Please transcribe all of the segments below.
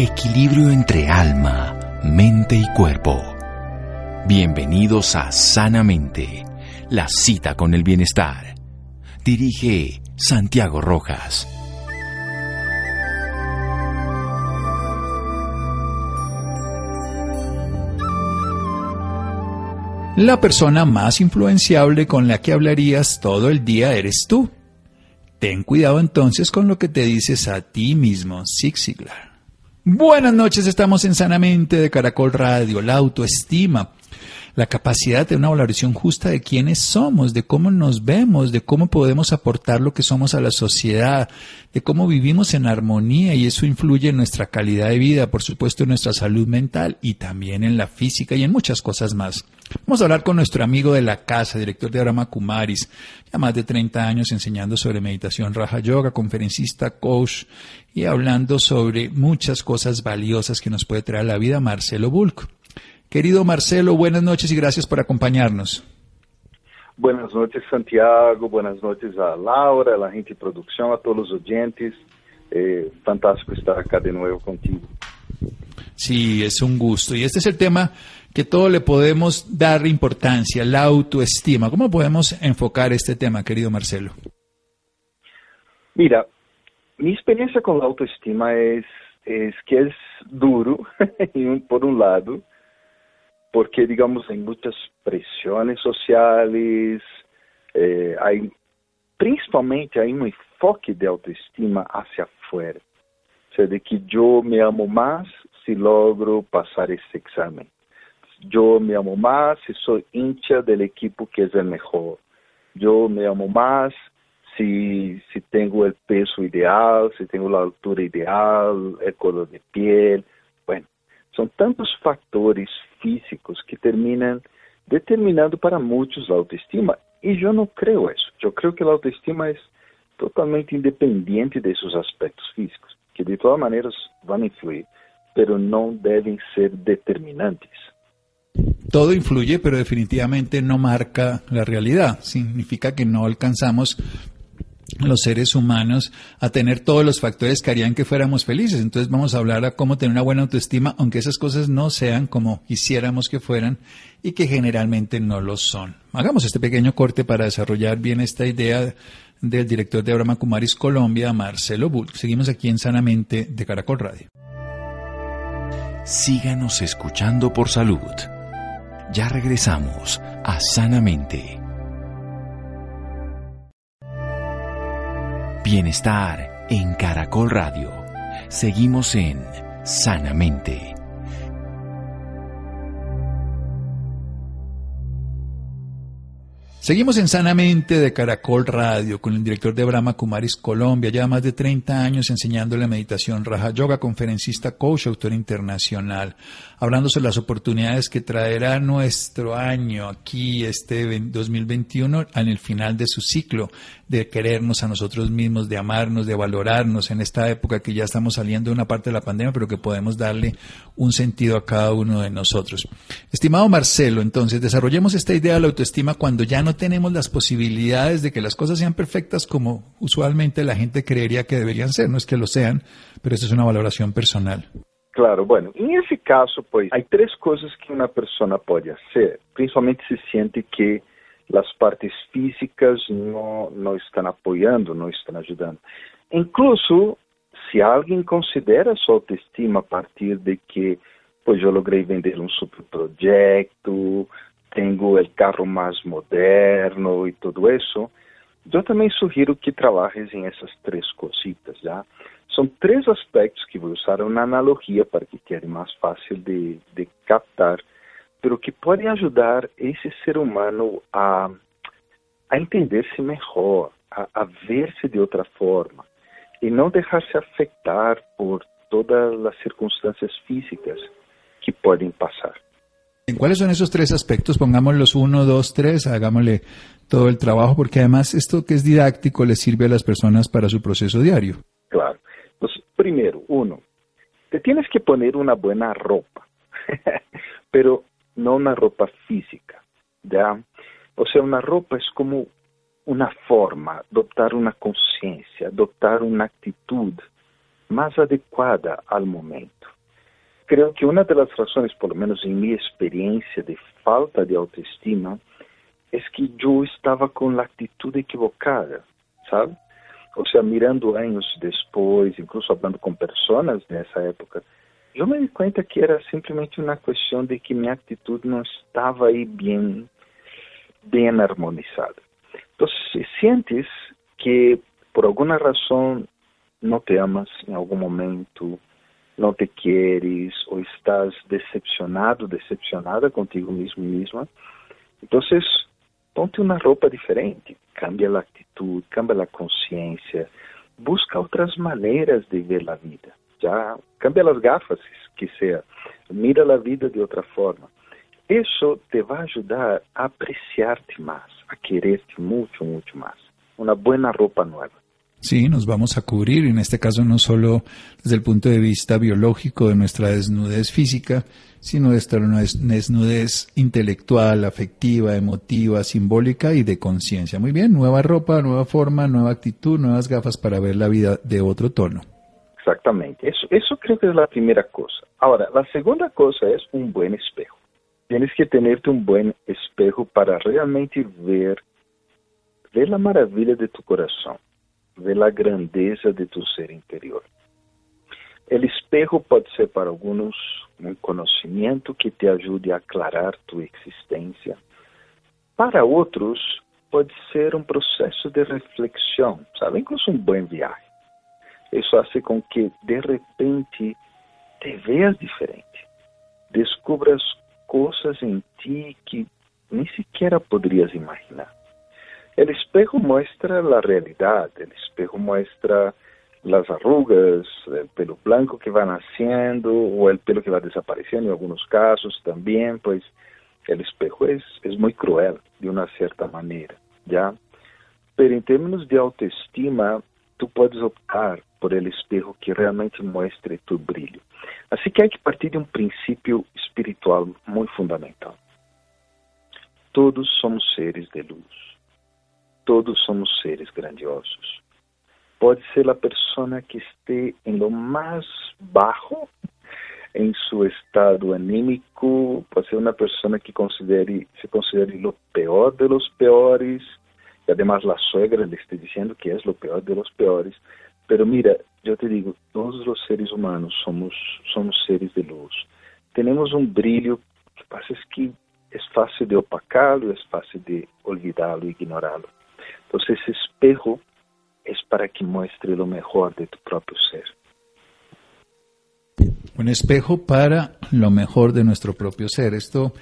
Equilibrio entre alma, mente y cuerpo. Bienvenidos a Sanamente, la cita con el bienestar. Dirige Santiago Rojas. La persona más influenciable con la que hablarías todo el día eres tú. Ten cuidado entonces con lo que te dices a ti mismo, Zig Ziglar. Buenas noches, estamos en Sanamente de Caracol Radio, la autoestima, la capacidad de una valoración justa de quiénes somos, de cómo nos vemos, de cómo podemos aportar lo que somos a la sociedad, de cómo vivimos en armonía y eso influye en nuestra calidad de vida, por supuesto en nuestra salud mental y también en la física y en muchas cosas más. Vamos a hablar con nuestro amigo de la casa, director de Arama Kumaris, ya más de 30 años enseñando sobre meditación Raja Yoga, conferencista, coach y hablando sobre muchas cosas valiosas que nos puede traer la vida, Marcelo Bulk. Querido Marcelo, buenas noches y gracias por acompañarnos. Buenas noches, Santiago. Buenas noches a Laura, a la gente de producción, a todos los oyentes. Eh, fantástico estar acá de nuevo contigo. Sí, es un gusto. Y este es el tema que todo le podemos dar importancia, la autoestima. ¿Cómo podemos enfocar este tema, querido Marcelo? Mira, mi experiencia con la autoestima es, es que es duro, por un lado, porque, digamos, hay muchas presiones sociales, eh, hay, principalmente hay un enfoque de autoestima hacia afuera. O sea, de que yo me amo más si logro pasar ese examen. Yo me amo más si soy hincha del equipo que es el mejor. Yo me amo más si, si tengo el peso ideal, si tengo la altura ideal, el color de piel. Son tantos factores físicos que terminan determinando para muchos la autoestima. Y yo no creo eso. Yo creo que la autoestima es totalmente independiente de esos aspectos físicos, que de todas maneras van a influir, pero no deben ser determinantes. Todo influye, pero definitivamente no marca la realidad. Significa que no alcanzamos los seres humanos a tener todos los factores que harían que fuéramos felices. Entonces vamos a hablar a cómo tener una buena autoestima, aunque esas cosas no sean como quisiéramos que fueran y que generalmente no lo son. Hagamos este pequeño corte para desarrollar bien esta idea del director de Abraham Kumaris Colombia, Marcelo Bull. Seguimos aquí en Sanamente de Caracol Radio. Síganos escuchando por salud. Ya regresamos a Sanamente. Bienestar en Caracol Radio. Seguimos en Sanamente. Seguimos en Sanamente de Caracol Radio con el director de Brahma Kumaris Colombia, ya más de 30 años enseñando la meditación Raja Yoga, conferencista, coach, autor internacional, hablando sobre las oportunidades que traerá nuestro año aquí, este 2021, en el final de su ciclo de querernos a nosotros mismos, de amarnos, de valorarnos en esta época que ya estamos saliendo de una parte de la pandemia, pero que podemos darle un sentido a cada uno de nosotros. Estimado Marcelo, entonces desarrollemos esta idea de la autoestima cuando ya no tenemos las posibilidades de que las cosas sean perfectas como usualmente la gente creería que deberían ser. No es que lo sean, pero esa es una valoración personal. Claro, bueno, en ese caso, pues, hay tres cosas que una persona puede hacer, principalmente si siente que las partes físicas no, no están apoyando, no están ayudando. Incluso si alguien considera su autoestima a partir de que pues yo logré vender un superproyecto, tengo el carro más moderno y todo eso, yo también sugiero que trabajes en esas tres cositas, ¿ya? Son tres aspectos que voy a usar una analogía para que quede más fácil de, de captar, pero que pueden ayudar ese ser humano a, a entenderse mejor, a, a verse de otra forma y no dejarse afectar por todas las circunstancias físicas que pueden pasar. ¿Cuáles son esos tres aspectos? Pongámoslos uno, dos, tres, hagámosle todo el trabajo, porque además esto que es didáctico le sirve a las personas para su proceso diario. Claro. Entonces, primero, uno, te tienes que poner una buena ropa, pero no una ropa física, ¿ya? O sea, una ropa es como una forma, adoptar una conciencia, adoptar una actitud más adecuada al momento. Creo que una de las razones, por lo menos en mi experiencia de falta de autoestima, es que yo estaba con la actitud equivocada, ¿sabe? O sea, mirando años después, incluso hablando con personas de esa época, yo me di cuenta que era simplemente una cuestión de que mi actitud no estaba ahí bien, bien armonizada. Entonces, si sientes que por alguna razón no te amas en algún momento, no te quieres o estás decepcionado, decepcionada contigo mismo misma, entonces ponte una ropa diferente, cambia la actitud, cambia la conciencia, busca otras maneras de ver la vida, ya cambia las gafas que sea, mira la vida de otra forma. Eso te va a ayudar a apreciarte más, a quererte mucho, mucho más. Una buena ropa nueva. Sí, nos vamos a cubrir, en este caso no solo desde el punto de vista biológico de nuestra desnudez física, sino de nuestra desnudez intelectual, afectiva, emotiva, simbólica y de conciencia. Muy bien, nueva ropa, nueva forma, nueva actitud, nuevas gafas para ver la vida de otro tono. Exactamente, eso, eso creo que es la primera cosa. Ahora, la segunda cosa es un buen espejo. Tienes que tenerte un buen espejo para realmente ver, ver la maravilla de tu corazón ver la grandeza de tu ser interior. El espejo pode ser para alguns um conhecimento que te ajude a aclarar tu existência. Para outros, pode ser um processo de reflexão, sabe? Incluso um bom viagem. Isso faz com que, de repente, te veas diferente. Descubras coisas em ti que nem sequer poderias imaginar. El espejo muestra la realidad, el espejo muestra las arrugas, el pelo blanco que va naciendo o el pelo que va desapareciendo en algunos casos también, pues el espejo es, es muy cruel de una cierta manera, ¿ya? Pero en términos de autoestima, tú puedes optar por el espejo que realmente muestre tu brillo. Así que hay que partir de un principio espiritual muy fundamental. Todos somos seres de luz todos somos seres grandiosos. Pode ser a pessoa que esteja em lo mais baixo em seu estado anímico, pode ser uma pessoa que considere, se considere lo peor de los peores, e además la suegra le esté dizendo que é lo peor de los peores. Pero mira, eu te digo, todos os seres humanos somos, somos seres de luz. Temos um brilho que passa es que é fácil de opacá-lo, é fácil de olvidá-lo, ignorá-lo. Entonces ese espejo es para que muestre lo mejor de tu propio ser. Un espejo para lo mejor de nuestro propio ser. Esto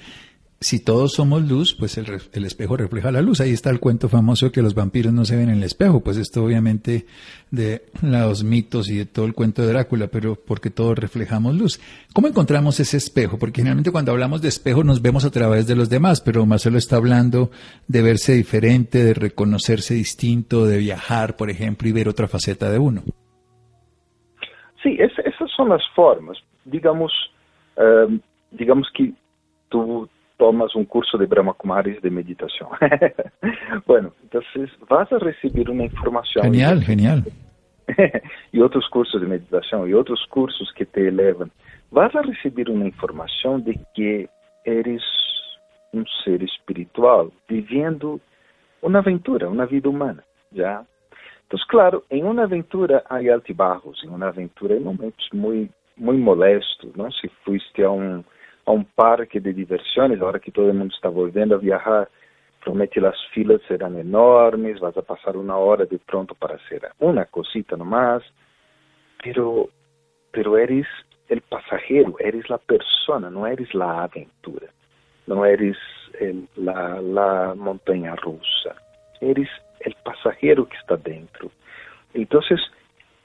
si todos somos luz, pues el, espejo refleja la luz. Ahí está el cuento famoso que los vampiros no se ven en el espejo. Pues esto obviamente de los mitos y de todo el cuento de Drácula, pero porque todos reflejamos luz. ¿Cómo encontramos ese espejo? Porque generalmente cuando hablamos de espejo nos vemos a través de los demás, pero Marcelo está hablando de verse diferente, de reconocerse distinto, de viajar, por ejemplo, y ver otra faceta de uno. Sí, esas son las formas. Digamos, eh, digamos que tú tomas um curso de Brahma Kumaris de meditação. bueno, então vas a receber uma informação. Genial, genial. e outros cursos de meditação e outros cursos que te elevam. Vas a receber uma informação de que eres um ser espiritual vivendo uma aventura, uma vida humana, já. Então, claro, em uma aventura há altibajos, em uma aventura há momentos muito, muito molestos, não? Se fuiste a um a um parque de diversões, agora que todo mundo está voltando a viajar, promete as filas serão enormes, vas a passar uma hora de pronto para hacer uma cosita nomás, pero, pero eres el pasajero, eres la persona, no eres la aventura, no eres el, la, la montaña eres el pasajero que está dentro. Entonces,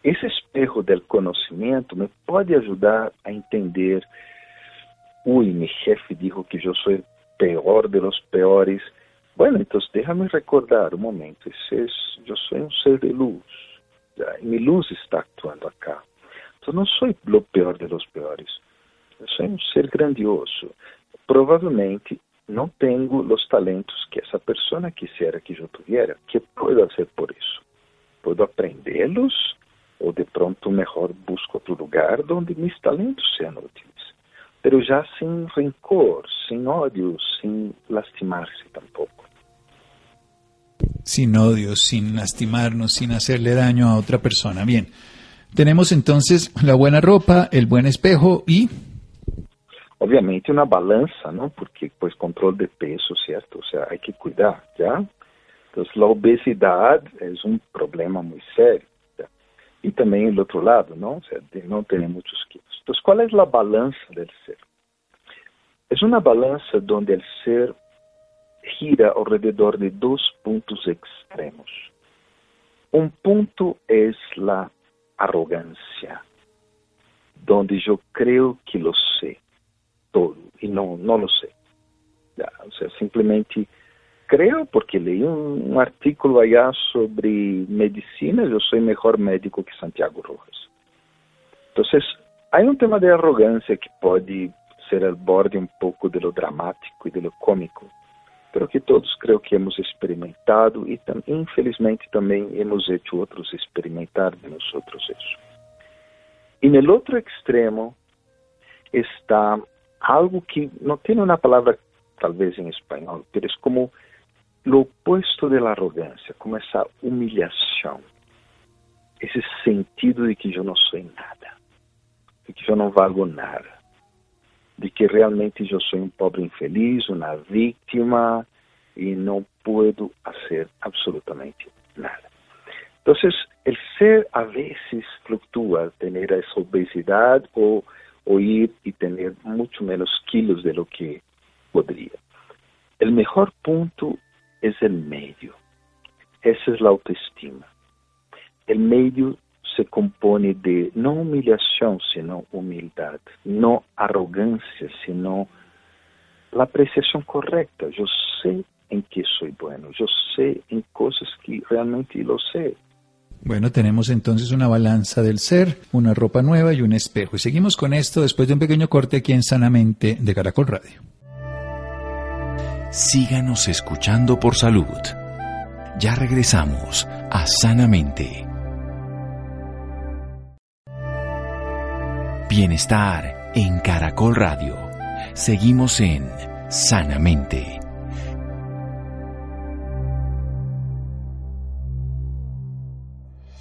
esse espejo del conhecimento me pode ajudar a entender uy, mi jefe dijo que yo soy peor de los peores. Bueno, entonces déjame recordar un momento, ese es, yo soy un ser de luz, ¿ya? y mi luz está actuando acá. Entonces no soy lo peor de los peores, yo soy un ser grandioso. Provavelmente não tenho os talentos que essa pessoa quisiera que eu tuviera. que puedo hacer por isso? Puedo aprendê-los ou o de pronto mejor busco otro lugar donde mis talentos sean útiles, pero ya sin rencor, sin odio, sin lastimarse tampoco. Sin odio, sin lastimarnos, sin hacerle daño a otra persona. Bien, tenemos entonces la buena ropa, el buen espejo y... Obviamente una balanza, ¿no? Porque pues control de peso, ¿cierto? O sea, hay que cuidar, ¿ya? Entonces la obesidad es un problema muy serio. Y también el otro lado, ¿no? O sea, de no tener muchos kilos. Entonces, ¿cuál es la balanza del ser? Es una balanza donde el ser gira alrededor de dos puntos extremos. Un punto es la arrogancia, donde yo creo que lo sé todo y no, no lo sé. Ya, o sea, simplemente creo porque leí un, un, artículo allá sobre medicina, yo soy mejor médico que Santiago Rojas. Entonces, hay un tema de arrogancia que puede ser al borde un poco de lo dramático y de lo cómico, pero que todos creo que hemos experimentado y tam, infelizmente también hemos hecho otros experimentar de nosotros eso. Y en el otro extremo está algo que no tiene una palabra tal vez en español, pero es como lo opuesto de la arrogancia, como esa humillación, ese sentido de que yo no soy nada, de que yo no valgo nada, de que realmente yo soy un pobre infeliz, una víctima y no puedo hacer absolutamente nada. Entonces, el ser a veces fluctúa, tener esa obesidad o, o ir y tener mucho menos kilos de lo que podría. El mejor punto es el medio. Esa es la autoestima. El medio se compone de no humillación, sino humildad, no arrogancia, sino la apreciación correcta. Yo sé en qué soy bueno, yo sé en cosas que realmente lo sé. Bueno, tenemos entonces una balanza del ser, una ropa nueva y un espejo. Y seguimos con esto después de un pequeño corte aquí en Sanamente de Caracol Radio. Síganos escuchando por salud. Ya regresamos a Sanamente. Bienestar en Caracol Radio. Seguimos en Sanamente.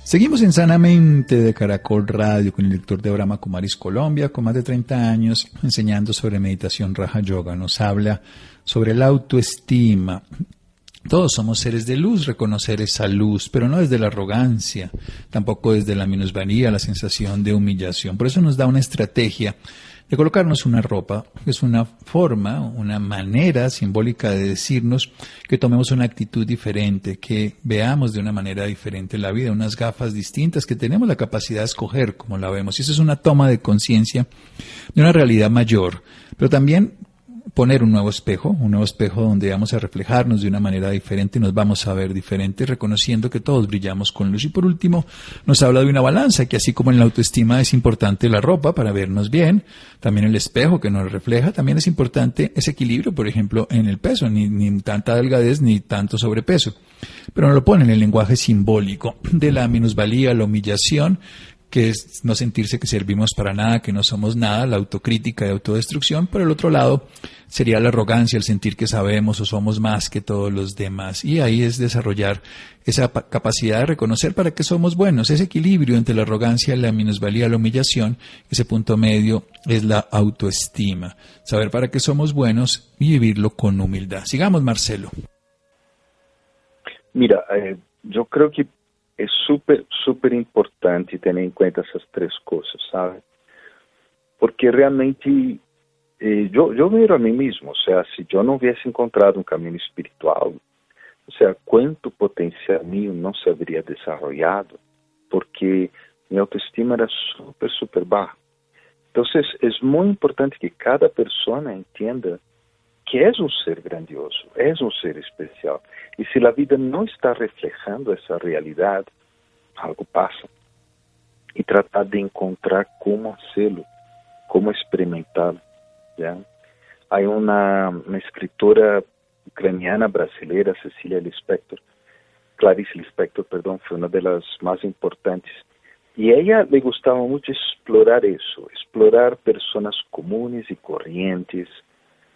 Seguimos en Sanamente de Caracol Radio con el director de Brahma Kumaris Colombia, con más de 30 años enseñando sobre meditación Raja Yoga. Nos habla sobre la autoestima. Todos somos seres de luz, reconocer esa luz, pero no desde la arrogancia, tampoco desde la minusvalía, la sensación de humillación. Por eso nos da una estrategia de colocarnos una ropa, que es una forma, una manera simbólica de decirnos que tomemos una actitud diferente, que veamos de una manera diferente la vida, unas gafas distintas, que tenemos la capacidad de escoger como la vemos. Y eso es una toma de conciencia de una realidad mayor, pero también poner un nuevo espejo, un nuevo espejo donde vamos a reflejarnos de una manera diferente, nos vamos a ver diferente, reconociendo que todos brillamos con luz. Y por último, nos habla de una balanza, que así como en la autoestima es importante la ropa para vernos bien, también el espejo que nos refleja, también es importante ese equilibrio, por ejemplo, en el peso, ni, ni tanta delgadez ni tanto sobrepeso. Pero nos lo pone en el lenguaje simbólico de la minusvalía, la humillación, que es no sentirse que servimos para nada, que no somos nada, la autocrítica y autodestrucción. Por el otro lado, sería la arrogancia, el sentir que sabemos o somos más que todos los demás. Y ahí es desarrollar esa capacidad de reconocer para qué somos buenos, ese equilibrio entre la arrogancia, la minusvalía, la humillación, ese punto medio es la autoestima. Saber para qué somos buenos y vivirlo con humildad. Sigamos, Marcelo. Mira, eh, yo creo que é super, super importante ter em conta essas três coisas, sabe? Porque realmente eh, eu, eu vejo a mim mesmo, ou seja, se eu não tivesse encontrado um caminho espiritual, ou seja, quanto potencial meu não se haveria desenvolvido, porque minha autoestima era super, super baixa. Então, é muito importante que cada pessoa entenda que és um ser grandioso, és um ser especial. E se a vida não está reflejando essa realidade, algo passa. E tratar de encontrar como hacerlo, como experimentá-lo. Há uma, uma escritora ucraniana brasileira, Cecília Lispector, Clarice Lispector, perdão, foi uma das mais importantes. y a ella le gustaba mucho explorar eso, explorar personas comunes y corrientes,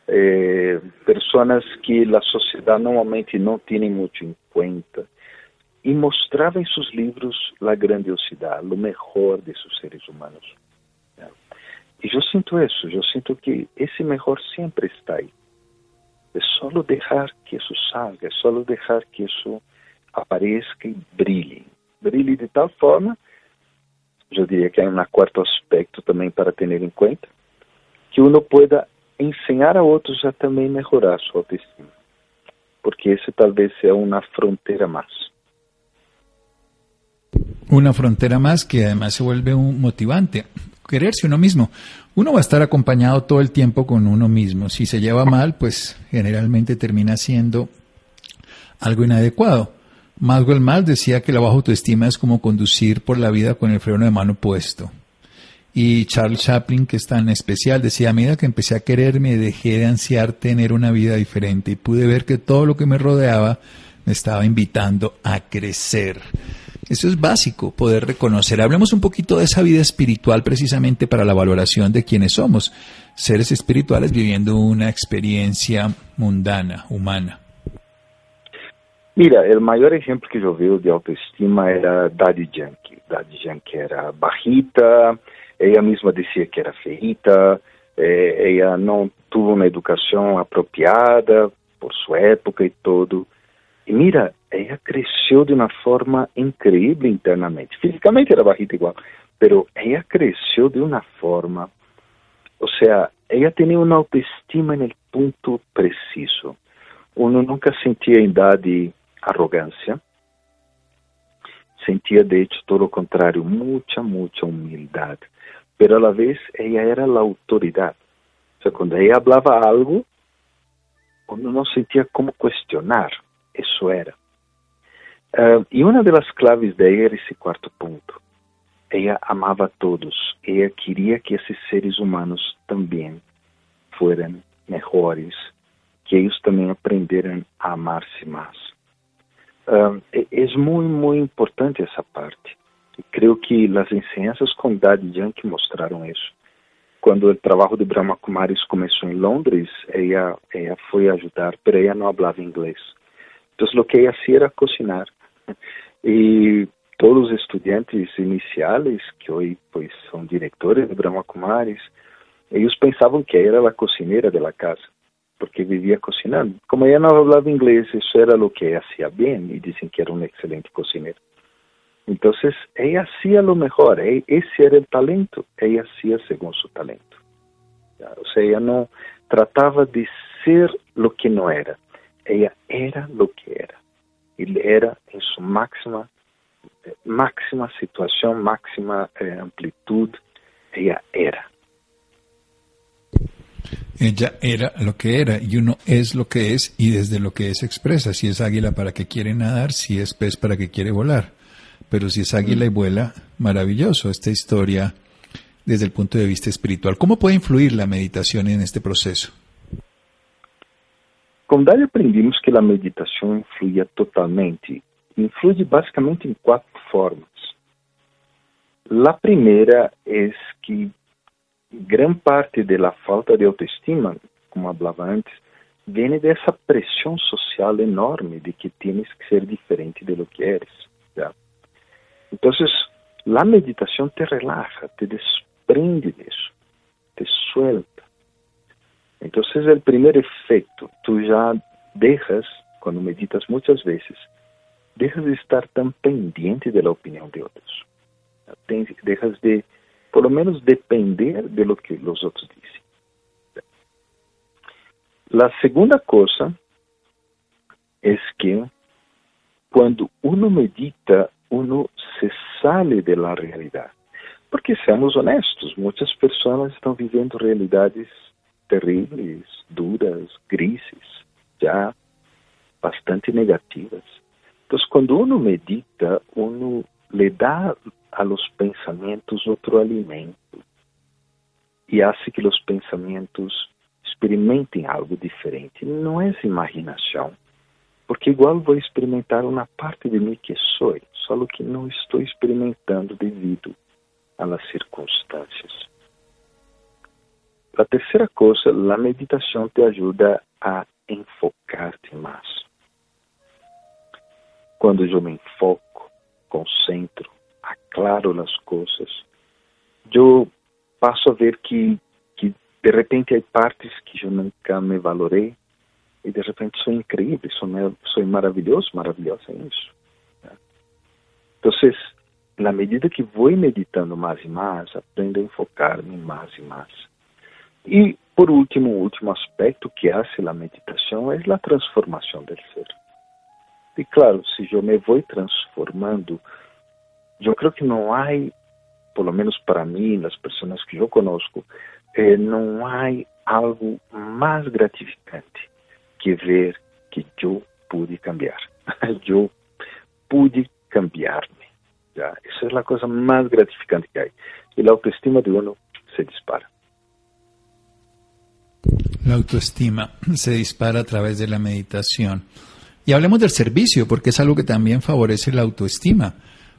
eh, personas que la sociedad normalmente no tiene mucho en cuenta, y mostraba en sus libros la grandiosidad, lo mejor de sus seres humanos. Y yo siento eso, yo siento que ese mejor siempre está ahí. Es solo dejar que eso salga, es solo dejar que eso aparezca y brille. Brille de tal forma, yo diría que hay un cuarto aspecto también para tener en cuenta, que uno pueda enseñar a otros a también mejorar su autoestima. Porque ese tal vez sea una frontera más. Una frontera más que además se vuelve un motivante. Quererse uno mismo. Uno va a estar acompañado todo el tiempo con uno mismo. Si se lleva mal, pues generalmente termina siendo algo inadecuado. Maxwell Mal decía que la baja autoestima es como conducir por la vida con el freno de mano puesto. Y Charles Chaplin, que es tan especial, decía, a medida que empecé a quererme, dejé de ansiar tener una vida diferente y pude ver que todo lo que me rodeaba me estaba invitando a crecer. Eso es básico, poder reconocer. Hablemos un poquito de esa vida espiritual precisamente para la valoración de quiénes somos, seres espirituales viviendo una experiencia mundana, humana. Mira, el mayor ejemplo que yo veo de autoestima era Daddy Yankee. Daddy Yankee era bajita, ella misma decía que era feita, eh, ella no tuvo una educación apropiada por su época y todo. Y mira, ella creció de una forma increíble internamente. Físicamente era bajita igual, pero ella creció de una forma, o sea, ella tenía una autoestima en el punto preciso. Uno nunca sentía en Daddy arrogancia, sentía de hecho todo lo contrario, mucha, mucha humildad, pero a la vez ella era la autoridad. O sea, cuando ella hablaba algo, uno no sentía como cuestionar, eso era. Uh, y una de las claves de ella era ese cuarto punto. Ella amaba a todos, ella quería que esos seres humanos también fueran mejores, que ellos también aprendieran a amarse más. Uh, es muy, muy importante esa parte. Creo que las enseñanzas con Daddy Yankee mostraron eso. Cuando el trabajo de Brahma Kumaris comenzó en Londres, ella, ella fue a ayudar, pero ella no hablaba inglés. Entonces lo que ella hacía era cocinar. Y todos los estudiantes iniciales, que hoy pues son directores de Brahma Kumaris, ellos pensaban que ella era la cocinera de la casa porque vivía cocinando. Como ella no hablaba inglés, eso era lo que ella hacía bien y dicen que era un excelente cocinero. Entonces, ella hacía lo mejor, e-, ese era el talento, ella hacía según su talento. O sea, ella no trataba de ser lo que no era, ella era lo que era. Y era en su máxima, máxima situación, máxima eh, amplitud, ella era. Ella era lo que era y uno es lo que es y desde lo que es expresa. Si es águila para que quiere nadar, si es pez para que quiere volar. Pero si es águila y vuela, maravilloso esta historia desde el punto de vista espiritual. ¿Cómo puede influir la meditación en este proceso? Con Dali aprendimos que la meditación influye totalmente. Influye básicamente en cuatro formas. La primera es que gran parte de la falta de autoestima, como hablaba antes, viene de esa presión social enorme de que tienes que ser diferente de lo que eres. Entonces, la meditación te relaja, te desprende de eso, te suelta. Entonces, el primer efecto, tú ya dejas, cuando meditas muchas veces, dejas de estar tan pendiente de la opinión de otros. Dejas de por lo menos depender de lo que los otros dicen. La segunda cosa es que cuando uno medita, uno se sale de la realidad. Porque seamos honestos, muchas personas están viviendo realidades terribles, duras, grises, ya bastante negativas. Entonces, cuando uno medita, uno le da a los pensamientos otro alimento y hace que los pensamientos experimenten algo diferente. No es imaginación, porque igual voy a experimentar una parte de mí que soy, só que não estou experimentando devido às circunstâncias. A terceira coisa, a meditação te ajuda a enfocar-te mais. Quando eu me enfoco, concentro, aclaro as coisas, eu passo a ver que, que de repente há partes que eu nunca me valorei e de repente sou incrível, sou, sou maravilhoso, maravilhosa em isso. Então, na medida que vou meditando mais e mais, aprendo a enfocar-me mais e mais. E, por último, o último aspecto que hace a meditação é a transformação do ser. E claro, se eu me vou transformando, eu creio que não há, pelo menos para mim, nas pessoas que eu conosco, eh, não há algo mais gratificante que ver que eu pude cambiar. eu pude cambiar-me. Já, essa é a coisa mais gratificante que há. E a autoestima de uno se dispara. La autoestima se dispara a través de la meditación. Y hablemos del servicio, porque es algo que también favorece la autoestima.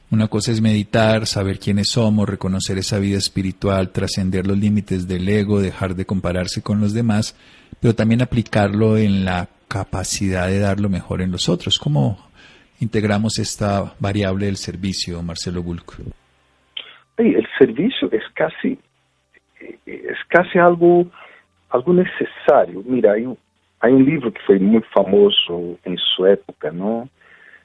Una cosa es meditar, saber quiénes somos, reconocer esa vida espiritual, trascender los límites del ego, dejar de compararse con los demás, pero también aplicarlo en la capacidad de dar lo mejor en los otros. ¿Cómo integramos esta variable del servicio, Marcelo Bulco? El servicio es casi, es casi algo, algo necesario. Mira, hay un, hay un libro que foi muito famoso em sua época, não?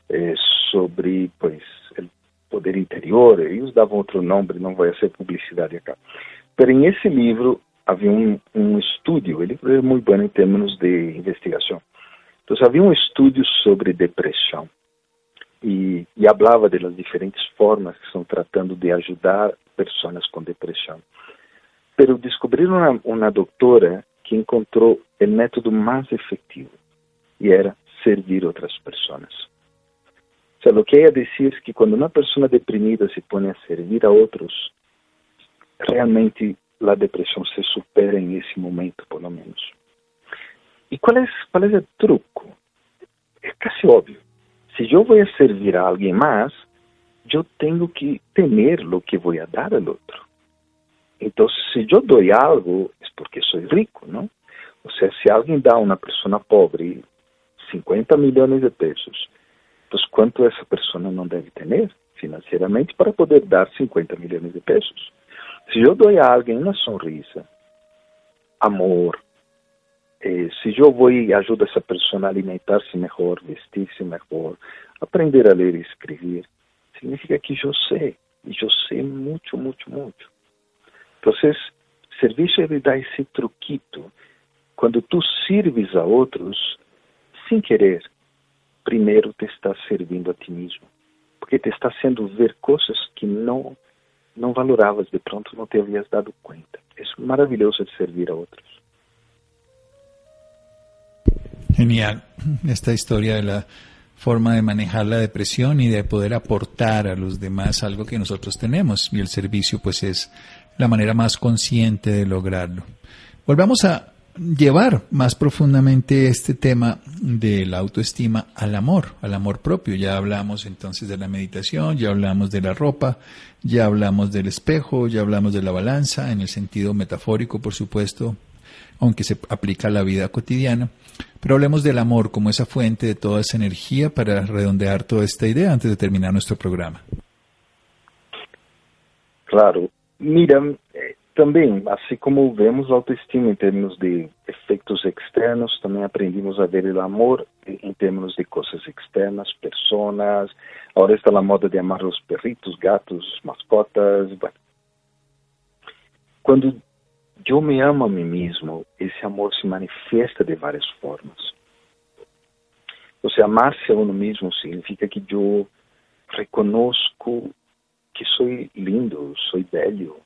É, sobre, pois, o poder interior, eles davam outro nome, não vai ser publicidade acá. Mas em esse livro havia um, um estudo, ele é muito bom em termos de investigação. Então havia um estudo sobre depressão e, e falava das diferentes formas que estão tratando de ajudar pessoas com depressão. Pero descobriram uma, uma doutora que encontrou o método mais efetivo e era servir outras pessoas. O sea, lo que ella decía es que cuando una persona deprimida se pone a servir a otros, realmente la depresión se supera en ese momento, por lo menos. ¿Y cuál es, cuál es el truco? Es casi obvio. Si yo voy a servir a alguien más, yo tengo que tener lo que voy a dar al otro. Entonces, si yo doy algo, es porque soy rico, ¿no? O sea, si alguien da a una persona pobre 50 millones de pesos, pues ¿cuánto esa persona no debe tener financieramente para poder dar 50 millones de pesos? Si yo doy a alguien una sonrisa, amor, eh, si yo voy y ayudo a esa persona a alimentarse mejor, vestirse mejor, aprender a leer y escribir, significa que yo sé, y yo sé mucho, mucho, mucho. Entonces, servicio ele dá esse truquito. Quando tu sirves a outros, sem querer, primeiro te está servindo a ti mesmo. Porque te está haciendo ver coisas que não, não valoravas, de pronto não te havias dado conta. É maravilhoso de servir a outros. Genial. Esta historia de la forma de manejar la depresión y de poder aportar a los demás algo que nosotros tenemos. Y el servicio pues es la manera más consciente de lograrlo. Volvamos a llevar más profundamente este tema de la autoestima al amor, al amor propio. Ya hablamos entonces de la meditación, ya hablamos de la ropa, ya hablamos del espejo, ya hablamos de la balanza, en el sentido metafórico, por supuesto, aunque se aplica a la vida cotidiana. Pero hablemos del amor como esa fuente de toda esa energía para redondear toda esta idea antes de terminar nuestro programa. Claro, Mira, eh, também, assim como vemos a autoestima em termos de efeitos externos, também aprendimos a ver o amor em termos de coisas externas, pessoas. Agora está a moda de amar os perritos, gatos, mascotas. Bueno. Quando eu me amo a mim mesmo, esse amor se manifesta de várias formas. Você amar-se a uno mesmo significa que eu reconozco que sou lindo, sou velho,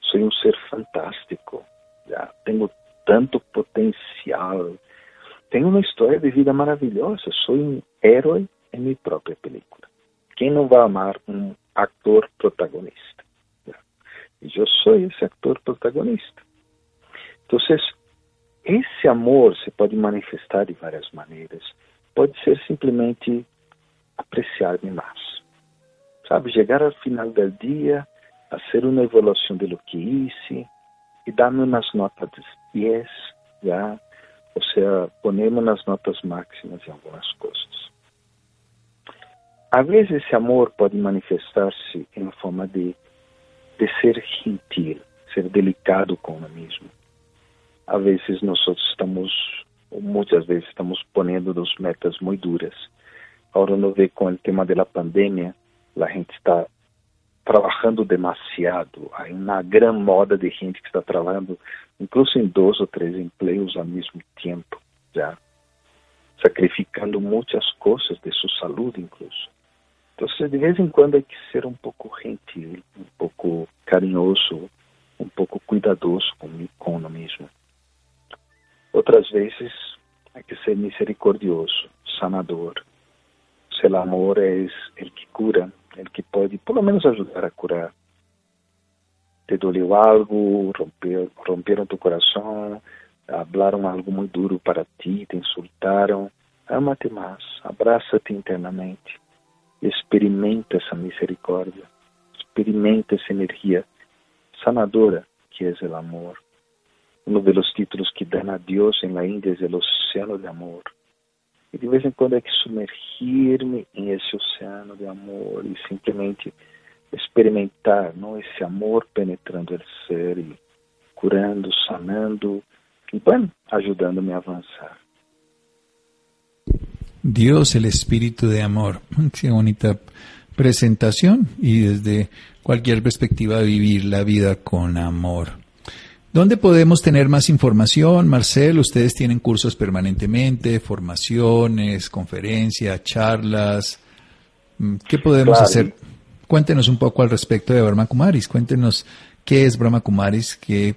sou um ser fantástico, já tenho tanto potencial, tenho uma história de vida maravilhosa, sou um herói em minha própria película. Quem não vai amar um ator protagonista? E eu sou esse ator protagonista. Então, esse amor se pode manifestar de várias maneiras. Pode ser simplesmente apreciar-me mais sabe, chegar ao final do dia, fazer uma evaluação de lo que hice e dar-me umas notas 10, já, ou seja, ponerme nas notas máximas em algumas coisas. A vezes esse amor pode manifestar-se em forma de, de ser gentil, ser delicado com o mesmo. A vezes nós estamos, muitas vezes estamos ponendo dos metas muito duras. Agora não vê com o tema da pandemia, a gente está trabalhando demasiado. Há uma grande moda de gente que está trabalhando, incluso em dois ou três empregos ao mesmo tempo, já sacrificando muitas coisas de sua saúde, incluso. Então, de vez em quando, há que ser um pouco gentil, um pouco carinhoso, um pouco cuidadoso com o mesmo. Outras vezes, há que ser misericordioso, sanador. Se o amor é o que cura, el que pode, por menos, ajudar a curar. Te doleu algo, romper, romperam tu coração, hablaram algo muito duro para ti, te insultaram. Ama-te mais, abraça-te internamente, experimenta essa misericórdia, experimenta essa energia sanadora que é o amor. Um dos títulos que dão a Deus em la Índia é o oceano de amor. E de vez em quando é que sumergir-me em esse oceano de amor e simplesmente experimentar não esse amor penetrando o ser e curando, sanando e, bueno, ajudando-me a avançar. Dios, el espíritu de amor. Qué bonita presentación y desde cualquier perspectiva vivir la vida con amor. ¿Dónde podemos tener más información, Marcel? Ustedes tienen cursos permanentemente, formaciones, conferencias, charlas. Mm, ¿Qué podemos hacer? Cuéntenos un poco al respecto de Brahma Kumaris. Cuéntenos qué es Brahma Kumaris, qué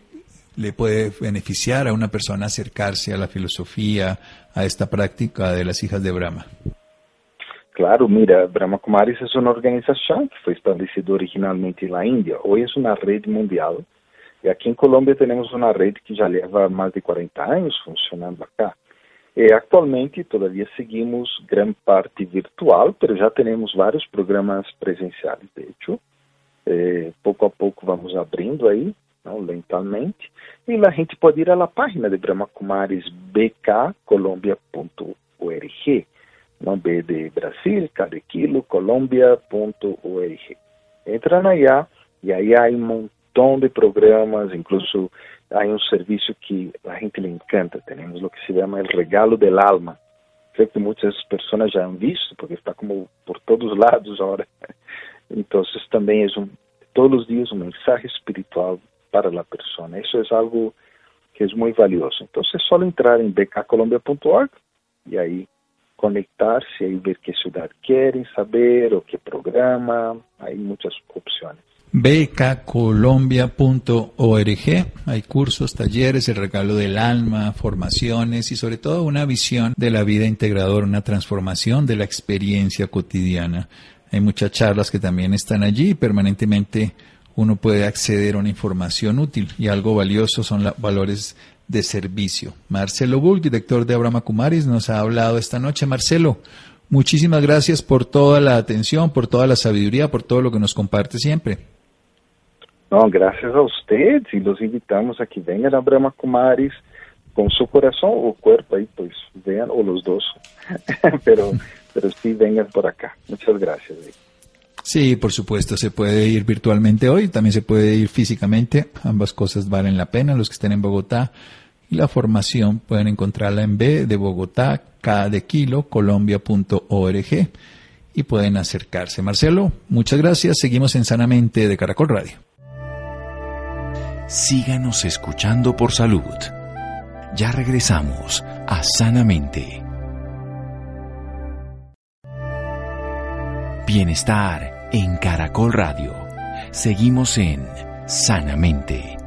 le puede beneficiar a una persona acercarse a la filosofía, a esta práctica de las hijas de Brahma. Claro, mira, Brahma Kumaris es una organización que fue establecida originalmente en la India. Hoy es una red mundial E aqui em Colômbia temos uma rede que já leva mais de 40 anos funcionando acá. E atualmente, todavia, seguimos grande parte virtual, mas já temos vários programas presenciais, de hecho. Pouco a pouco vamos abrindo aí, não, lentamente. E a gente pode ir à página de Brahma Kumaris, bkcolombia.org. Não B de Brasil, K de Kilo, Colômbia.org. Entra na IA e aí há um montão de programas, incluso hay un servicio que a gente le encanta, tenemos lo que se llama el regalo del alma. Creo que muchas personas ya han visto, porque está como por todos lados ahora. Entonces también es un, todos los días un mensaje espiritual para la persona. Eso es algo que es muy valioso. Entonces solo entrar en bkcolombia.org y ahí conectarse y ver qué ciudad quieren saber o qué programa. Hay muchas opciones bkcolombia.org. Hay cursos, talleres, el regalo del alma, formaciones y sobre todo una visión de la vida integradora, una transformación de la experiencia cotidiana. Hay muchas charlas que también están allí y permanentemente uno puede acceder a una información útil y algo valioso son los valores de servicio. Marcelo Bull, director de Abraham Kumaris, nos ha hablado esta noche. Marcelo, muchísimas gracias por toda la atención, por toda la sabiduría, por todo lo que nos comparte siempre. Não, graças a vocês e los invitamos a que venham a Brahma Kumaris com seu coração ou corpo aí, pois venham, ou os dois, pero, pero sí vengan por acá. Muchas gracias. Sí, por supuesto, se puede ir virtualmente hoy, también se puede ir físicamente, ambas cosas valen la pena, los que estén en Bogotá. Y la formación pueden encontrarla en B de Bogotá, K de Kilo, colombia.org y pueden acercarse. Marcelo, muchas gracias. Seguimos en Sanamente de Caracol Radio síganos escuchando por salud. Ya regresamos a Sanamente. Bienestar en Caracol Radio. Seguimos en Sanamente.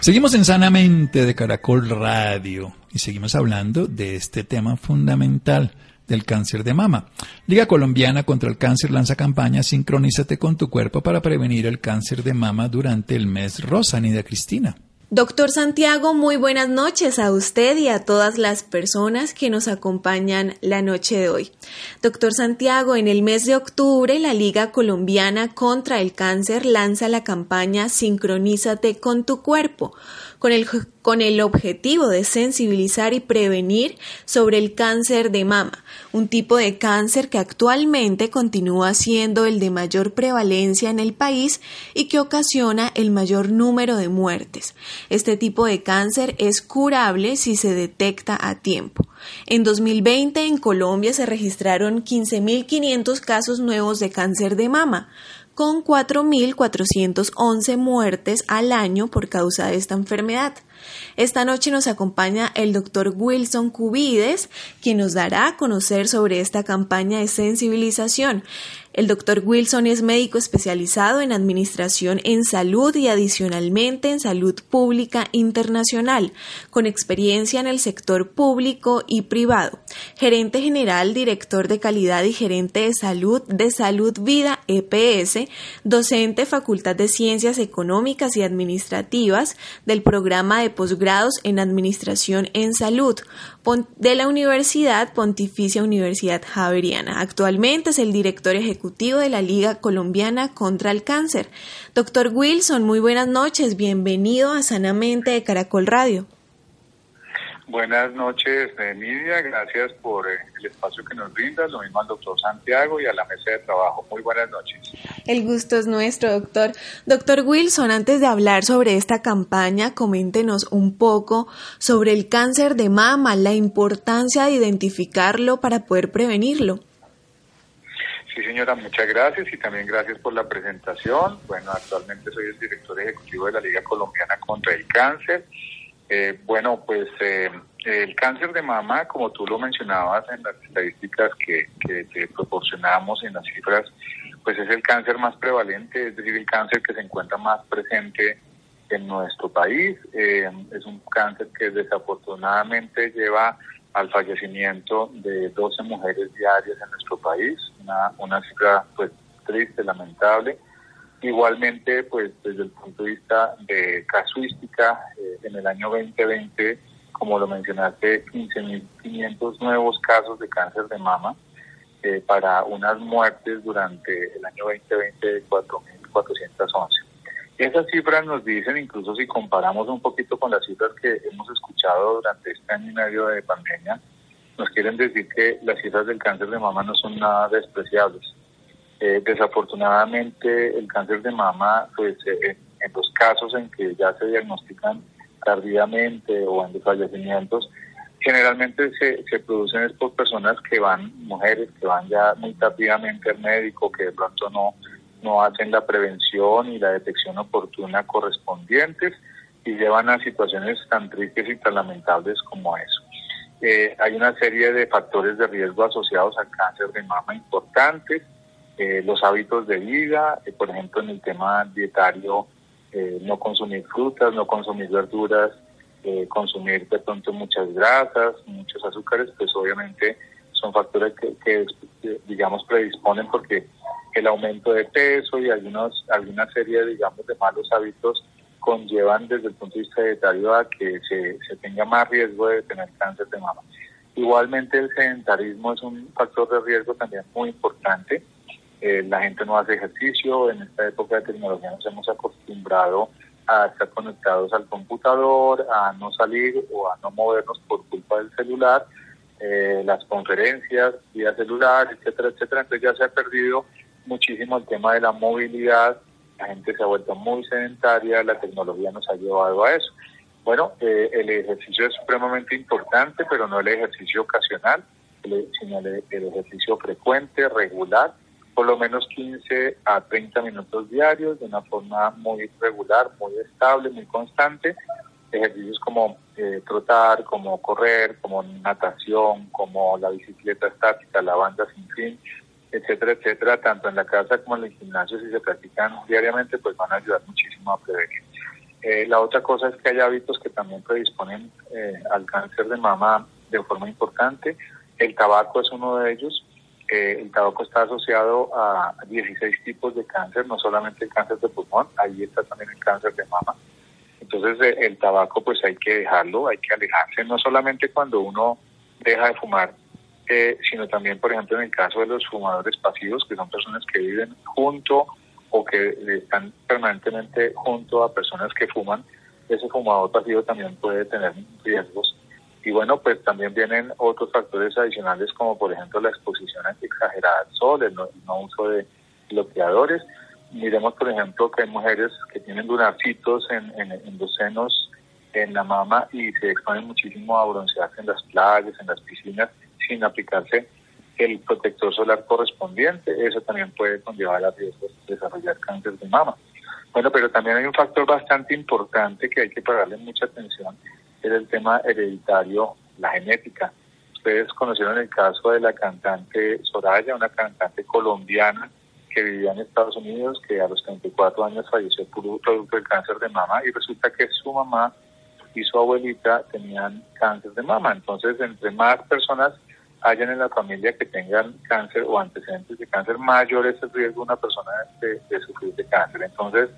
Seguimos en Sanamente de Caracol Radio y seguimos hablando de este tema fundamental del cáncer de mama. Liga Colombiana contra el Cáncer lanza campaña Sincronízate con tu cuerpo para prevenir el cáncer de mama durante el mes rosa, Nida Cristina. Doctor Santiago, muy buenas noches a usted y a todas las personas que nos acompañan la noche de hoy. Doctor Santiago, en el mes de octubre la Liga Colombiana contra el Cáncer lanza la campaña Sincronízate con tu cuerpo con el, con el objetivo de sensibilizar y prevenir sobre el cáncer de mama, un tipo de cáncer que actualmente continúa siendo el de mayor prevalencia en el país y que ocasiona el mayor número de muertes. Este tipo de cáncer es curable si se detecta a tiempo. En 2020 en Colombia se registraron 15.500 casos nuevos de cáncer de mama, con 4.411 muertes al año por causa de esta enfermedad. Esta noche nos acompaña el doctor Wilson Cubides, quien nos dará a conocer sobre esta campaña de sensibilización. El doctor Wilson es médico especializado en administración en salud y adicionalmente en salud pública internacional, con experiencia en el sector público y privado. Gerente general, director de calidad y gerente de salud de Salud Vida EPS, docente Facultad de Ciencias Económicas y Administrativas del programa de posgrados en Administración en Salud de la Universidad Pontificia Universidad Javeriana. Actualmente es el director ejecutivo de la Liga Colombiana contra el Cáncer. Doctor Wilson, muy buenas noches. Bienvenido a Sanamente de Caracol Radio. Buenas noches, Emilia. Gracias por eh, el espacio que nos brindas. Lo mismo al doctor Santiago y a la mesa de trabajo. Muy buenas noches. El gusto es nuestro, doctor. Doctor Wilson, antes de hablar sobre esta campaña, coméntenos un poco sobre el cáncer de mama, la importancia de identificarlo para poder prevenirlo. Sí, señora, muchas gracias y también gracias por la presentación. Bueno, actualmente soy el director ejecutivo de la Liga Colombiana contra el Cáncer eh, bueno, pues eh, el cáncer de mama, como tú lo mencionabas en las estadísticas que, que te proporcionamos en las cifras, pues es el cáncer más prevalente, es decir, el cáncer que se encuentra más presente en nuestro país. Eh, es un cáncer que desafortunadamente lleva al fallecimiento de 12 mujeres diarias en nuestro país, una, una cifra pues triste, lamentable. Igualmente, pues desde el punto de vista de casuística, eh, en el año 2020, como lo mencionaste, 15.500 nuevos casos de cáncer de mama eh, para unas muertes durante el año 2020 de 4.411. Esas cifras nos dicen, incluso si comparamos un poquito con las cifras que hemos escuchado durante este año y medio de pandemia, nos quieren decir que las cifras del cáncer de mama no son nada despreciables. Eh, desafortunadamente, el cáncer de mama, pues eh, en los casos en que ya se diagnostican tardíamente o en fallecimientos, generalmente se, se producen es por personas que van, mujeres que van ya muy tardíamente al médico, que de pronto no, no hacen la prevención y la detección oportuna correspondientes y llevan a situaciones tan tristes y tan lamentables como eso. Eh, hay una serie de factores de riesgo asociados al cáncer de mama importantes, eh, los hábitos de vida, eh, por ejemplo en el tema dietario, eh, no consumir frutas, no consumir verduras, consumir de pronto muchas grasas, muchos azúcares, pues obviamente son factores que, digamos predisponen porque el aumento de peso y algunos, alguna serie digamos de malos hábitos conllevan desde el punto de vista dietario a que se, se tenga más riesgo de tener cáncer de mama. Igualmente el sedentarismo es un factor de riesgo también muy importante eh, la gente no hace ejercicio, en esta época de tecnología nos hemos acostumbrado a estar conectados al computador, a no salir o a no movernos por culpa del celular, eh, las conferencias vía celular, etcétera, etcétera. Entonces ya se ha perdido muchísimo el tema de la movilidad, la gente se ha vuelto muy sedentaria, la tecnología nos ha llevado a eso. Bueno, eh, el ejercicio es supremamente importante, pero no el ejercicio ocasional, sino el ejercicio frecuente, regular, por lo menos 15 a 30 minutos diarios de una forma muy regular, muy estable, muy constante. Ejercicios como eh, trotar, como correr, como natación, como la bicicleta estática, la banda sin fin, etcétera, etcétera, tanto en la casa como en el gimnasio, si se practican diariamente, pues van a ayudar muchísimo a prevenir. Eh, la otra cosa es que hay hábitos que también predisponen eh, al cáncer de mama de forma importante. El tabaco es uno de ellos el tabaco está asociado a 16 tipos de cáncer, no solamente el cáncer de pulmón, ahí está también el cáncer de mama. Entonces eh, el tabaco pues hay que dejarlo, hay que alejarse, no solamente cuando uno deja de fumar, eh, sino también, por ejemplo, en el caso de los fumadores pasivos, que son personas que viven junto o que están permanentemente junto a personas que fuman, ese fumador pasivo también puede tener riesgos. Y bueno, pues también vienen otros factores adicionales como por ejemplo la exposición exagerada al sol, el no, uso de bloqueadores. Miremos por ejemplo que hay mujeres que tienen lunarcitos en, en, los senos, en la mama y se exponen muchísimo a broncearse en las playas, en las piscinas, sin aplicarse el protector solar correspondiente. Eso también puede conllevar a riesgos de desarrollar cáncer de mama. Bueno, pero también hay un factor bastante importante que hay que pagarle mucha atención, es el tema hereditario, la genética. Ustedes conocieron el caso de la cantante Soraya, una cantante colombiana que vivía en Estados Unidos, que a los 34 años falleció por producto del cáncer de mama y resulta que su mamá y su abuelita tenían cáncer de mama. Entonces, entre más personas hayan en la familia que tengan cáncer o antecedentes de cáncer, mayor es el riesgo de una persona de, sufrir de cáncer. Entonces,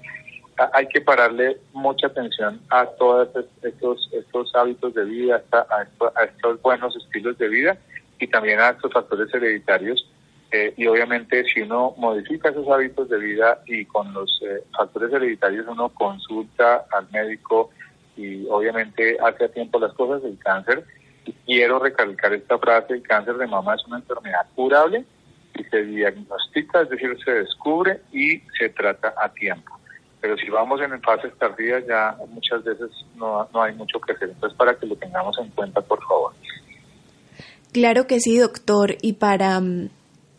hay que pararle mucha atención a todos estos, estos hábitos de vida, a, estos buenos estilos de vida y también a estos factores hereditarios. Eh, y obviamente si uno modifica esos hábitos de vida y con los eh, factores hereditarios uno consulta al médico y obviamente hace a tiempo las cosas, el cáncer quiero recalcar esta frase, el cáncer de mama es una enfermedad curable y se diagnostica, es decir, se descubre y se trata a tiempo. Pero si vamos en fases tardías ya muchas veces no, no hay mucho que hacer. Entonces, para que lo tengamos en cuenta, por favor. Claro que sí, doctor. Y para mm,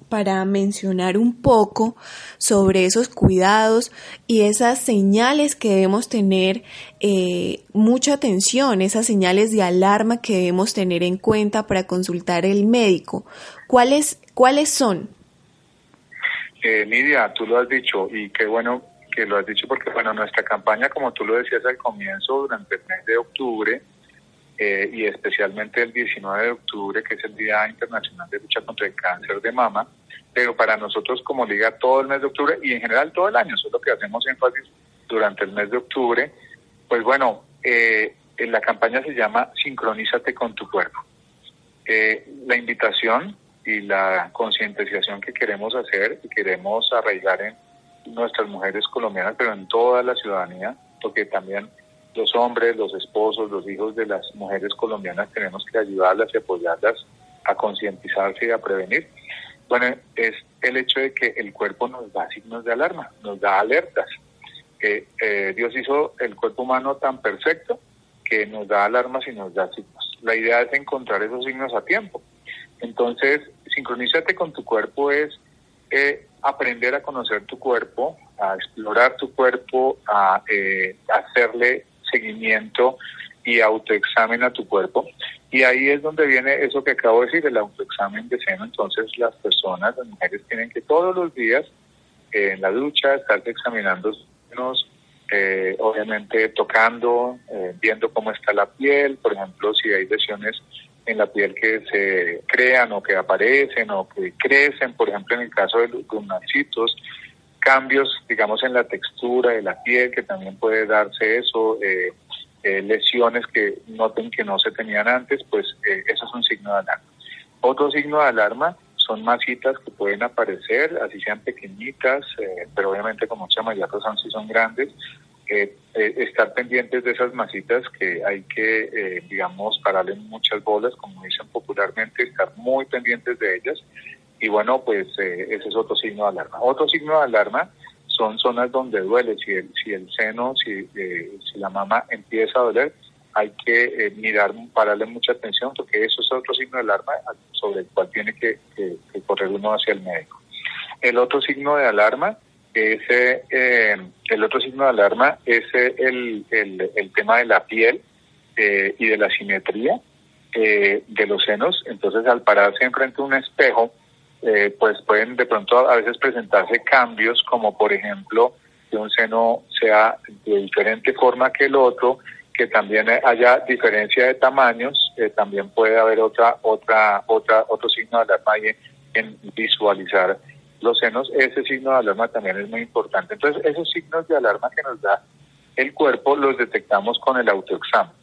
para mencionar un poco sobre esos cuidados y esas señales que debemos tener eh, mucha atención, esas señales de alarma que debemos tener en cuenta para consultar el médico. ¿Cuáles, cuáles son? Eh, Nidia, tú lo has dicho y qué bueno que lo has dicho porque bueno, nuestra campaña, como tú lo decías al comienzo, durante el mes de octubre, eh, y especialmente el 19 de octubre, que es el Día Internacional de Lucha contra el Cáncer de Mama, pero para nosotros como liga todo el mes de octubre y en general todo el año, eso es lo que hacemos énfasis durante el mes de octubre, pues bueno, eh, la campaña se llama Sincronízate con tu cuerpo. Eh, la invitación y la concientización que queremos hacer y queremos arraigar en nuestras mujeres colombianas, pero en toda la ciudadanía, porque también los hombres, los esposos, los hijos de las mujeres colombianas tenemos que ayudarlas y apoyarlas a concientizarse y a prevenir. Bueno, es el hecho de que el cuerpo nos da signos de alarma, nos da alertas. Eh, Dios hizo el cuerpo humano tan perfecto que nos da alarmas y nos da signos. La idea es encontrar esos signos a tiempo. Entonces, sincronízate con tu cuerpo es eh, aprender a conocer tu cuerpo, a explorar tu cuerpo, a eh, hacerle seguimiento y autoexamen a tu cuerpo. Y ahí es donde viene eso que acabo de decir, el autoexamen de seno. Entonces las personas, las mujeres tienen que todos los días eh, en la ducha estarse examinando senos, eh, obviamente tocando, eh, viendo cómo está la piel, por ejemplo, si hay lesiones en la piel que se crean o que aparecen o que crecen, por ejemplo, en el caso de los narcitos, cambios, digamos, en la textura de la piel, que también puede darse eso, eh, eh, lesiones que noten que no se tenían antes, pues eh, eso es un signo de alarma. Otro signo de alarma son masitas que pueden aparecer, así sean pequeñitas, pero obviamente con mucha mayor razón si son grandes. Estar pendientes de esas masitas que hay que, digamos, pararle muchas bolas, como dicen popularmente, estar muy pendientes de ellas y bueno, pues eh, ese es otro signo de alarma. Otro signo de alarma son zonas donde duele. Si el, si el seno, si, eh, si la mama empieza a doler, hay que eh, mirar, pararle mucha atención, porque eso es otro signo de alarma sobre el cual tiene que, correr uno hacia el médico. El otro signo de alarma es el otro signo de alarma es el, el, el tema de la piel y de la simetría de los senos. Entonces, al pararse enfrente de un espejo, eh, pues pueden de pronto a veces presentarse cambios como por ejemplo que un seno sea de diferente forma que el otro, que también haya diferencia de tamaños, eh, también puede haber otra otra otra otro signo de alarma en, en visualizar los senos, ese signo de alarma también es muy importante. Entonces, esos signos de alarma que nos da el cuerpo los detectamos con el autoexamen.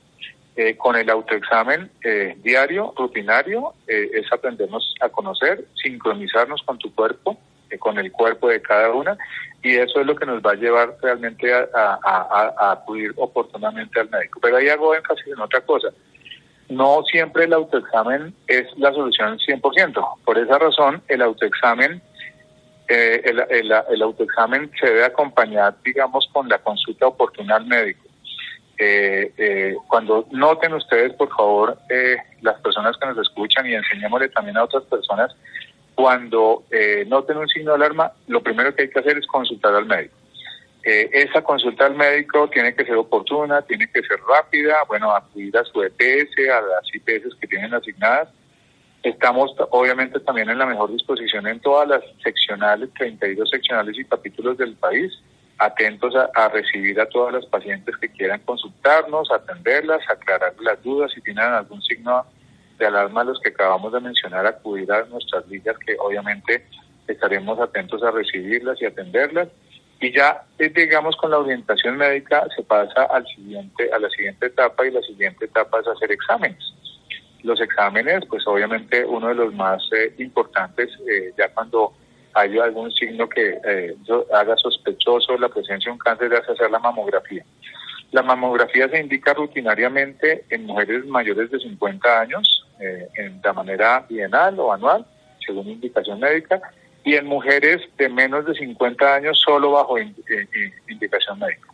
Eh, con el autoexamen eh, diario, rutinario, eh, es aprendernos a conocer, sincronizarnos con tu cuerpo, con el cuerpo de cada una, y eso es lo que nos va a llevar realmente a, acudir oportunamente al médico. Pero ahí hago énfasis en otra cosa. No siempre el autoexamen es la solución 100%. Por esa razón, el autoexamen eh, el, autoexamen se debe acompañar, digamos, con la consulta oportuna al médico. Eh, eh, cuando noten ustedes, por favor, las personas que nos escuchan y enseñémosle también a otras personas, cuando noten un signo de alarma, lo primero que hay que hacer es consultar al médico. esa consulta al médico tiene que ser oportuna, tiene que ser rápida, bueno, acudir a su EPS, a las IPS que tienen asignadas, Estamos obviamente también en la mejor disposición en todas las seccionales, 32 seccionales y capítulos del país, atentos a, recibir a todas las pacientes que quieran consultarnos, atenderlas, aclarar las dudas, si tienen algún signo de alarma, los que acabamos de mencionar, acudir a nuestras líneas que obviamente estaremos atentos a recibirlas y atenderlas. Y ya, eh, digamos, con la orientación médica se pasa al siguiente, a la siguiente etapa y la siguiente etapa es hacer exámenes los exámenes, pues obviamente uno de los más eh, importantes, eh, ya cuando hay algún signo que eh, haga sospechoso la presencia de un cáncer, es hacer la mamografía. La mamografía se indica rutinariamente en mujeres mayores de 50 años, en, de manera bienal o anual, según indicación médica, y en mujeres de menos de 50 años solo bajo indicación médica.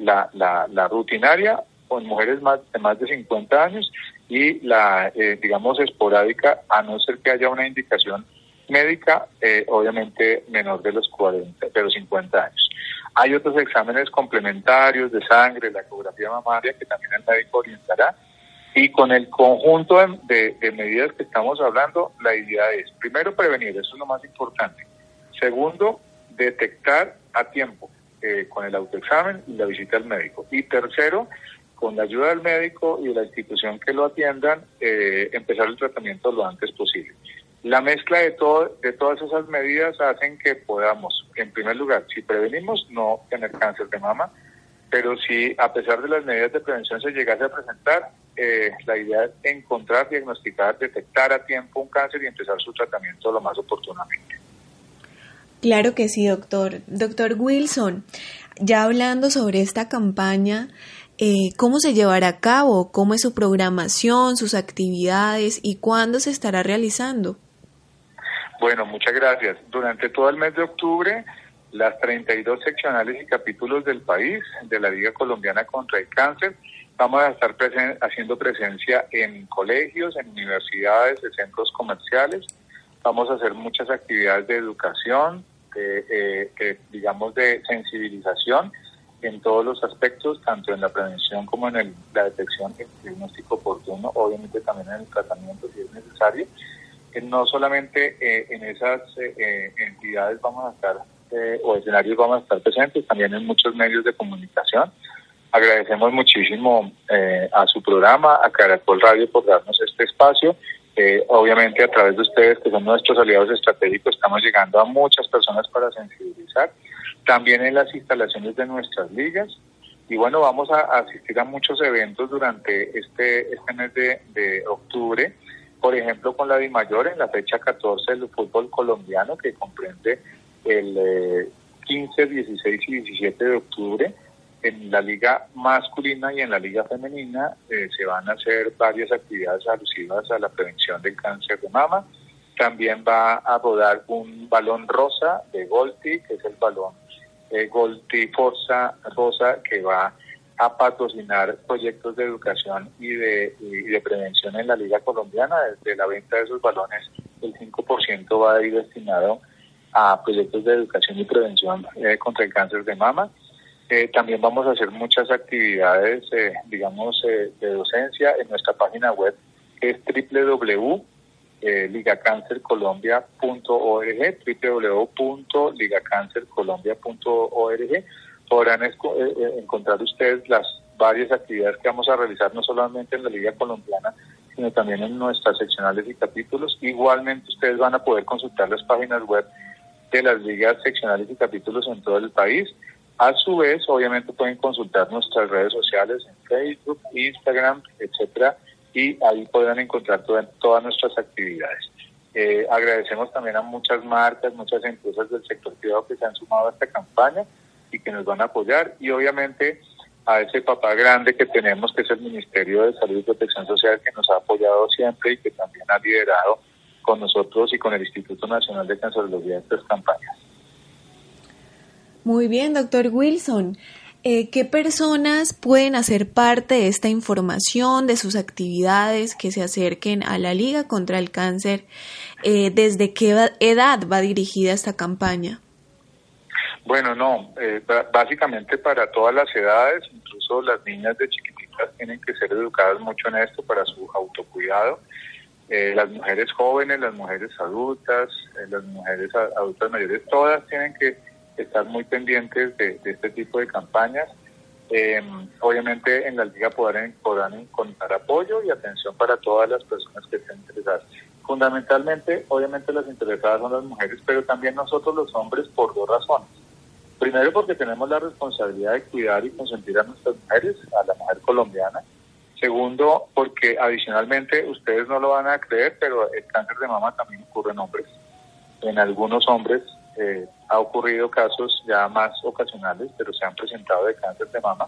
la, la, la rutinaria con mujeres más, de más de 50 años y la, eh, digamos, esporádica, a no ser que haya una indicación médica, eh, obviamente menor de los 40, de los 50 años. Hay otros exámenes complementarios de sangre, la ecografía mamaria, que también el médico orientará. Y con el conjunto de, medidas que estamos hablando, la idea es, primero, prevenir, eso es lo más importante. Segundo, detectar a tiempo eh, con el autoexamen y la visita al médico. Y tercero, con la ayuda del médico y de la institución que lo atiendan, eh, empezar el tratamiento lo antes posible. La mezcla de, todo, de todas esas medidas hacen que podamos, en primer lugar, si prevenimos, no tener cáncer de mama, pero si a pesar de las medidas de prevención se llegase a presentar, eh, la idea es encontrar, diagnosticar, detectar a tiempo un cáncer y empezar su tratamiento lo más oportunamente. Claro que sí, doctor. Doctor Wilson, ya hablando sobre esta campaña, eh, cómo se llevará a cabo, cómo es su programación, sus actividades y cuándo se estará realizando. Bueno, muchas gracias. Durante todo el mes de octubre, las 32 seccionales y capítulos del país de la Liga Colombiana contra el Cáncer vamos a estar haciendo presencia en colegios, en universidades, en centros comerciales. Vamos a hacer muchas actividades de educación, de, eh, digamos, de sensibilización en todos los aspectos, tanto en la prevención como en el, la detección y el diagnóstico oportuno, obviamente también en el tratamiento si es necesario. Que no solamente eh, en esas eh, eh, entidades vamos a estar o escenarios vamos a estar presentes, también en muchos medios de comunicación. Agradecemos muchísimo a su programa, a Caracol Radio por darnos este espacio. obviamente a través de ustedes, que son nuestros aliados estratégicos, estamos llegando a muchas personas para sensibilizar también en las instalaciones de nuestras ligas. Y bueno, vamos a asistir a muchos eventos durante este, este mes de, octubre, por ejemplo con la DIMAYOR en la fecha 14 del fútbol colombiano que comprende el 15, eh, 16 y 17 de octubre. En la liga masculina y en la liga femenina eh, se van a hacer varias actividades alusivas a la prevención del cáncer de mama. También va a rodar un balón rosa de Golti, que es el balón eh, Golti Forza Rosa, que va a patrocinar proyectos de educación y de, prevención en la Liga Colombiana. Desde la venta de esos balones, el 5% va a ir destinado a proyectos de educación y prevención eh, contra el cáncer de mama. Eh, también vamos a hacer muchas actividades, eh, digamos, de docencia en nuestra página web, es www eh, ligacancercolombia.org, www.ligacancercolombia.org. Podrán eh, eh, encontrar ustedes las varias actividades que vamos a realizar, no solamente en la Liga Colombiana, sino también en nuestras seccionales y capítulos. Igualmente ustedes van a poder consultar las páginas web de las ligas seccionales y capítulos en todo el país A su vez, obviamente pueden consultar nuestras redes sociales en Facebook, Instagram, etcétera, y ahí podrán encontrar todas nuestras actividades. Eh, agradecemos también a muchas marcas, muchas empresas del sector privado que se han sumado a esta campaña y que nos van a apoyar y obviamente a ese papá grande que tenemos que es el Ministerio de Salud y Protección Social que nos ha apoyado siempre y que también ha liderado con nosotros y con el Instituto Nacional de Cancerología estas campañas. Muy bien, doctor Wilson. Eh, ¿Qué personas pueden hacer parte de esta información, de sus actividades que se acerquen a la Liga contra el Cáncer? Eh, ¿Desde qué edad va dirigida esta campaña? Bueno, no, eh, básicamente para todas las edades, incluso las niñas de chiquititas tienen que ser educadas mucho en esto para su autocuidado. las mujeres jóvenes, las mujeres adultas, las mujeres adultas mayores, todas tienen que estar muy pendientes de, este tipo de campañas. Em, obviamente en la liga podrán, podrán encontrar apoyo y atención para todas las personas que estén interesadas. Fundamentalmente, obviamente las interesadas son las mujeres, pero también nosotros los hombres por dos razones. Primero porque tenemos la responsabilidad de cuidar y consentir a nuestras mujeres, a la mujer colombiana. Segundo, porque adicionalmente ustedes no lo van a creer, pero el cáncer de mama también ocurre en hombres. En algunos hombres eh, ha ocurrido casos ya más ocasionales, pero se han presentado de cáncer de mama.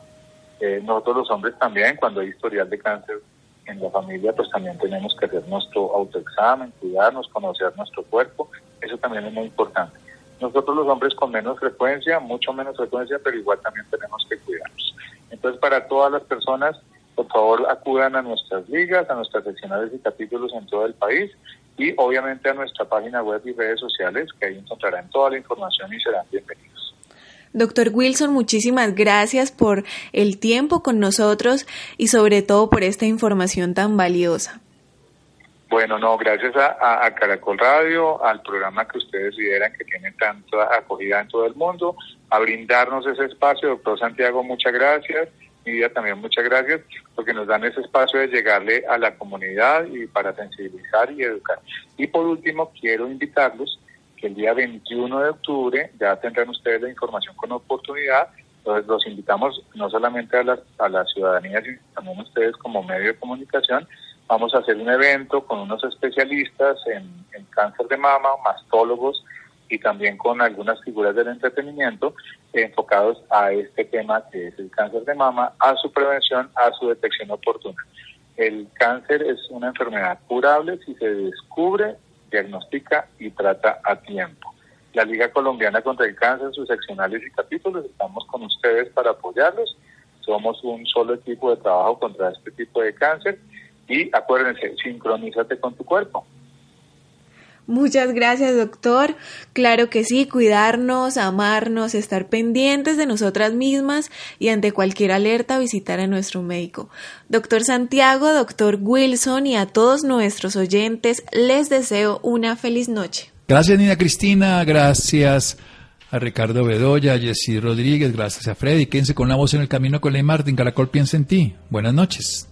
Eh, nosotros los hombres también, cuando hay historial de cáncer en la familia, pues también tenemos que hacer nuestro autoexamen, cuidarnos, conocer nuestro cuerpo. Eso también es muy importante. Nosotros los hombres con menos frecuencia, mucho menos frecuencia, pero igual también tenemos que cuidarnos. Entonces, para todas las personas, por favor acudan a nuestras ligas, a nuestras seccionales y capítulos en todo el país y obviamente a nuestra página web y redes sociales, que ahí encontrarán toda la información y serán bienvenidos. Doctor Wilson, muchísimas gracias por el tiempo con nosotros y sobre todo por esta información tan valiosa. Bueno, no, gracias a, a, Caracol Radio, al programa que ustedes lideran, que tiene tanta acogida en todo el mundo, a brindarnos ese espacio. Doctor Santiago, muchas gracias mi vida también muchas gracias porque nos dan ese espacio de llegarle a la comunidad y para sensibilizar y educar. Y por último, quiero invitarlos que el día 21 de octubre ya tendrán ustedes la información con oportunidad. Entonces los invitamos no solamente a la, a la ciudadanía, sino también a ustedes como medio de comunicación. Vamos a hacer un evento con unos especialistas en, en cáncer de mama, mastólogos, y también con algunas figuras del entretenimiento enfocados a este tema que es el cáncer de mama, a su prevención, a su detección oportuna. El cáncer es una enfermedad curable si se descubre, diagnostica y trata a tiempo. La Liga Colombiana contra el Cáncer, sus seccionales y capítulos, estamos con ustedes para apoyarlos. Somos un solo equipo de trabajo contra este tipo de cáncer y acuérdense, sincronízate con tu cuerpo. Muchas gracias, doctor. Claro que sí, cuidarnos, amarnos, estar pendientes de nosotras mismas y ante cualquier alerta visitar a nuestro médico. Doctor Santiago, doctor Wilson y a todos nuestros oyentes les deseo una feliz noche. Gracias, Nina Cristina. Gracias a Ricardo Bedoya, a Jessy Rodríguez. Gracias a Freddy. Quédense con la voz en el camino con Ley Martin. Caracol piensa en ti. Buenas noches.